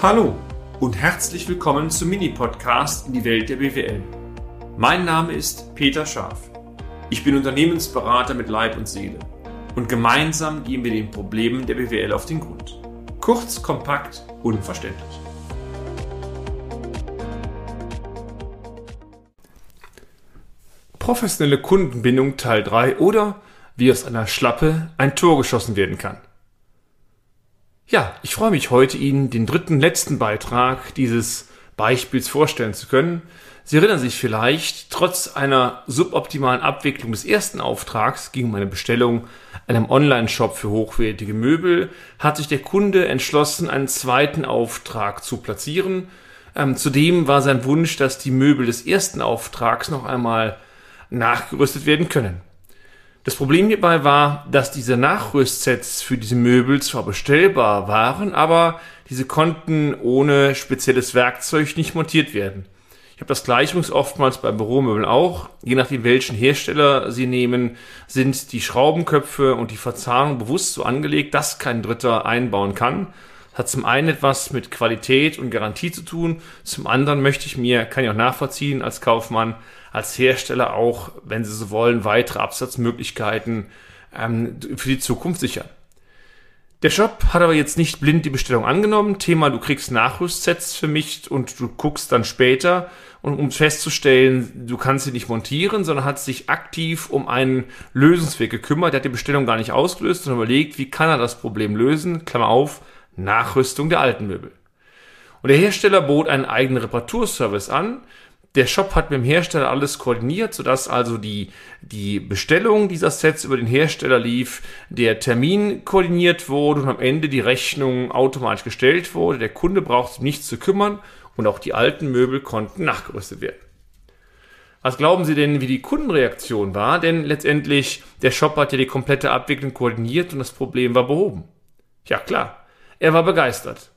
Hallo und herzlich willkommen zum Mini-Podcast in die Welt der BWL. Mein Name ist Peter Scharf. Ich bin Unternehmensberater mit Leib und Seele und gemeinsam gehen wir den Problemen der BWL auf den Grund. Kurz, kompakt, unverständlich. Professionelle Kundenbindung Teil 3 oder wie aus einer Schlappe ein Tor geschossen werden kann. Ja, ich freue mich heute Ihnen den dritten letzten Beitrag dieses Beispiels vorstellen zu können. Sie erinnern sich vielleicht, trotz einer suboptimalen Abwicklung des ersten Auftrags ging um eine Bestellung einem Online-Shop für hochwertige Möbel, hat sich der Kunde entschlossen, einen zweiten Auftrag zu platzieren. Ähm, zudem war sein Wunsch, dass die Möbel des ersten Auftrags noch einmal nachgerüstet werden können. Das Problem hierbei war, dass diese Nachrüstsets für diese Möbel zwar bestellbar waren, aber diese konnten ohne spezielles Werkzeug nicht montiert werden. Ich habe das gleichens oftmals bei Büromöbeln auch. Je nachdem, welchen Hersteller Sie nehmen, sind die Schraubenköpfe und die Verzahnung bewusst so angelegt, dass kein Dritter einbauen kann. Hat zum einen etwas mit Qualität und Garantie zu tun. Zum anderen möchte ich mir, kann ich auch nachvollziehen als Kaufmann, als Hersteller auch, wenn sie so wollen, weitere Absatzmöglichkeiten ähm, für die Zukunft sichern. Der Shop hat aber jetzt nicht blind die Bestellung angenommen. Thema, du kriegst Nachrüstsets für mich und du guckst dann später, und um festzustellen, du kannst sie nicht montieren, sondern hat sich aktiv um einen Lösungsweg gekümmert. Er hat die Bestellung gar nicht ausgelöst und überlegt, wie kann er das Problem lösen? Klammer auf, Nachrüstung der alten Möbel. Und der Hersteller bot einen eigenen Reparaturservice an, der Shop hat mit dem Hersteller alles koordiniert, sodass also die, die Bestellung dieser Sets über den Hersteller lief, der Termin koordiniert wurde und am Ende die Rechnung automatisch gestellt wurde. Der Kunde braucht sich nichts zu kümmern und auch die alten Möbel konnten nachgerüstet werden. Was glauben Sie denn, wie die Kundenreaktion war? Denn letztendlich, der Shop hat ja die komplette Abwicklung koordiniert und das Problem war behoben. Ja klar, er war begeistert.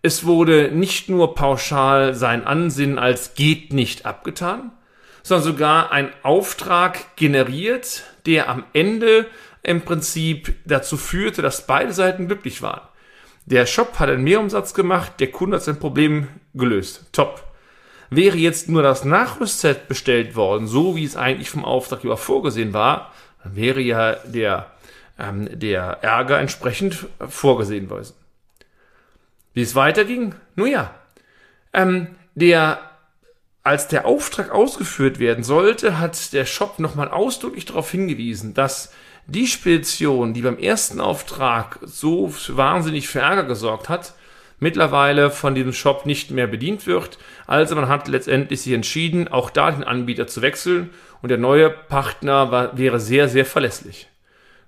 Es wurde nicht nur pauschal sein Ansinnen als geht nicht abgetan, sondern sogar ein Auftrag generiert, der am Ende im Prinzip dazu führte, dass beide Seiten glücklich waren. Der Shop hat einen Mehrumsatz gemacht, der Kunde hat sein Problem gelöst. Top. Wäre jetzt nur das Nachrüstset bestellt worden, so wie es eigentlich vom Auftraggeber vorgesehen war, dann wäre ja der, ähm, der Ärger entsprechend vorgesehen worden. Wie es weiterging? Nun ja, ähm, der, als der Auftrag ausgeführt werden sollte, hat der Shop nochmal ausdrücklich darauf hingewiesen, dass die Spedition, die beim ersten Auftrag so wahnsinnig für Ärger gesorgt hat, mittlerweile von diesem Shop nicht mehr bedient wird. Also man hat letztendlich sich entschieden, auch da den Anbieter zu wechseln und der neue Partner war, wäre sehr, sehr verlässlich.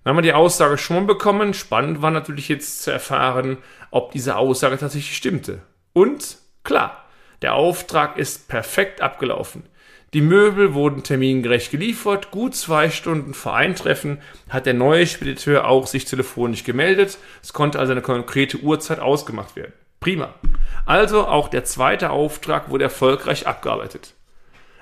Dann haben wir die Aussage schon bekommen. Spannend war natürlich jetzt zu erfahren, ob diese Aussage tatsächlich stimmte. Und klar, der Auftrag ist perfekt abgelaufen. Die Möbel wurden termingerecht geliefert. Gut zwei Stunden vor Eintreffen hat der neue Spediteur auch sich telefonisch gemeldet. Es konnte also eine konkrete Uhrzeit ausgemacht werden. Prima. Also auch der zweite Auftrag wurde erfolgreich abgearbeitet.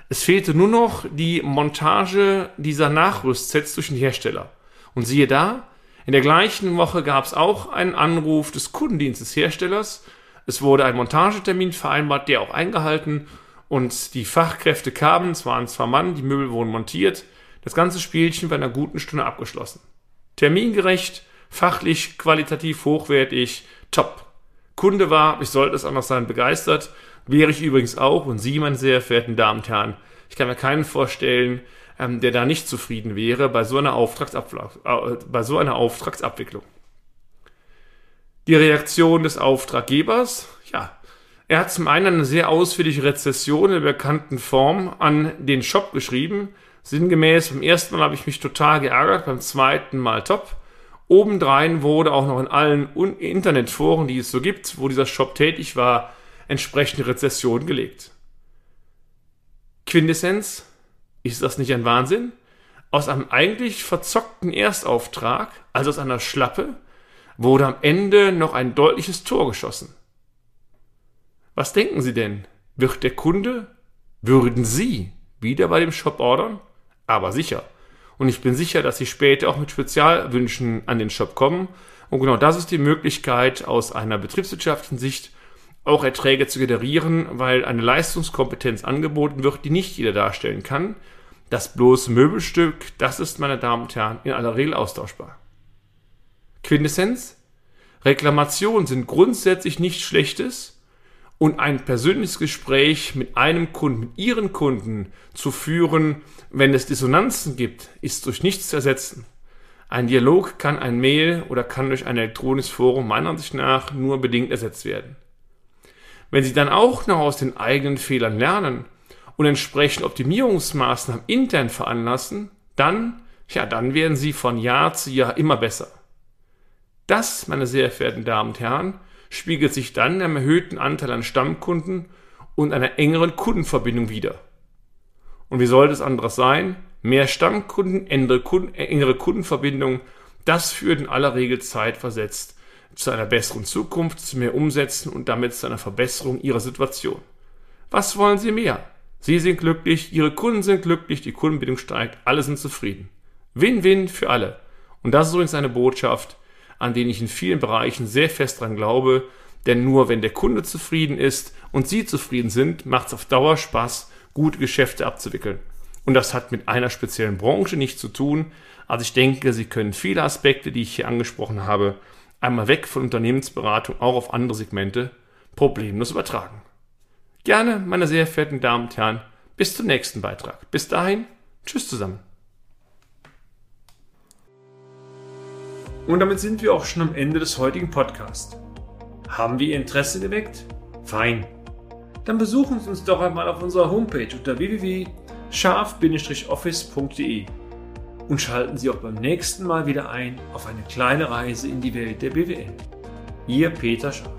Es fehlte nur noch die Montage dieser Nachrüstsets durch den Hersteller. Und siehe da, in der gleichen Woche gab es auch einen Anruf des Kundendienstes Herstellers. Es wurde ein Montagetermin vereinbart, der auch eingehalten und die Fachkräfte kamen, es waren zwei Mann, die Möbel wurden montiert. Das ganze Spielchen in einer guten Stunde abgeschlossen. Termingerecht, fachlich, qualitativ hochwertig, top. Kunde war, ich sollte es anders sein, begeistert. Wäre ich übrigens auch und Sie, meine sehr verehrten Damen und Herren, ich kann mir keinen vorstellen, ähm, der da nicht zufrieden wäre bei so einer, äh, bei so einer Auftragsabwicklung. Die Reaktion des Auftraggebers, ja, er hat zum einen eine sehr ausführliche Rezession in der bekannten Form an den Shop geschrieben. Sinngemäß, beim ersten Mal habe ich mich total geärgert, beim zweiten Mal top. Obendrein wurde auch noch in allen Internetforen, die es so gibt, wo dieser Shop tätig war, entsprechende Rezession gelegt. Quintessenz, ist das nicht ein Wahnsinn? Aus einem eigentlich verzockten Erstauftrag, also aus einer Schlappe, wurde am Ende noch ein deutliches Tor geschossen. Was denken Sie denn? Wird der Kunde, würden Sie wieder bei dem Shop ordern? Aber sicher. Und ich bin sicher, dass Sie später auch mit Spezialwünschen an den Shop kommen. Und genau das ist die Möglichkeit aus einer betriebswirtschaftlichen Sicht auch Erträge zu generieren, weil eine Leistungskompetenz angeboten wird, die nicht jeder darstellen kann. Das bloße Möbelstück, das ist, meine Damen und Herren, in aller Regel austauschbar. Quintessenz? Reklamationen sind grundsätzlich nichts Schlechtes und ein persönliches Gespräch mit einem Kunden, mit Ihren Kunden zu führen, wenn es Dissonanzen gibt, ist durch nichts zu ersetzen. Ein Dialog kann ein Mail oder kann durch ein elektronisches Forum meiner Ansicht nach nur bedingt ersetzt werden. Wenn Sie dann auch noch aus den eigenen Fehlern lernen und entsprechend Optimierungsmaßnahmen intern veranlassen, dann, ja, dann werden Sie von Jahr zu Jahr immer besser. Das, meine sehr verehrten Damen und Herren, spiegelt sich dann im erhöhten Anteil an Stammkunden und einer engeren Kundenverbindung wider. Und wie sollte es anderes sein? Mehr Stammkunden, engere, Kunden, engere Kundenverbindung, das führt in aller Regel zeitversetzt zu einer besseren Zukunft, zu mehr Umsätzen und damit zu einer Verbesserung Ihrer Situation. Was wollen Sie mehr? Sie sind glücklich, Ihre Kunden sind glücklich, die Kundenbindung steigt, alle sind zufrieden. Win-win für alle. Und das ist übrigens eine Botschaft, an denen ich in vielen Bereichen sehr fest dran glaube, denn nur wenn der Kunde zufrieden ist und Sie zufrieden sind, macht es auf Dauer Spaß, gute Geschäfte abzuwickeln. Und das hat mit einer speziellen Branche nichts zu tun. Also ich denke, Sie können viele Aspekte, die ich hier angesprochen habe, einmal weg von Unternehmensberatung auch auf andere Segmente problemlos übertragen. Gerne, meine sehr verehrten Damen und Herren, bis zum nächsten Beitrag. Bis dahin, tschüss zusammen. Und damit sind wir auch schon am Ende des heutigen Podcasts. Haben wir Ihr Interesse geweckt? Fein. Dann besuchen Sie uns doch einmal auf unserer Homepage unter www.scharf-office.de und schalten Sie auch beim nächsten Mal wieder ein auf eine kleine Reise in die Welt der BWL. Ihr Peter Scharf.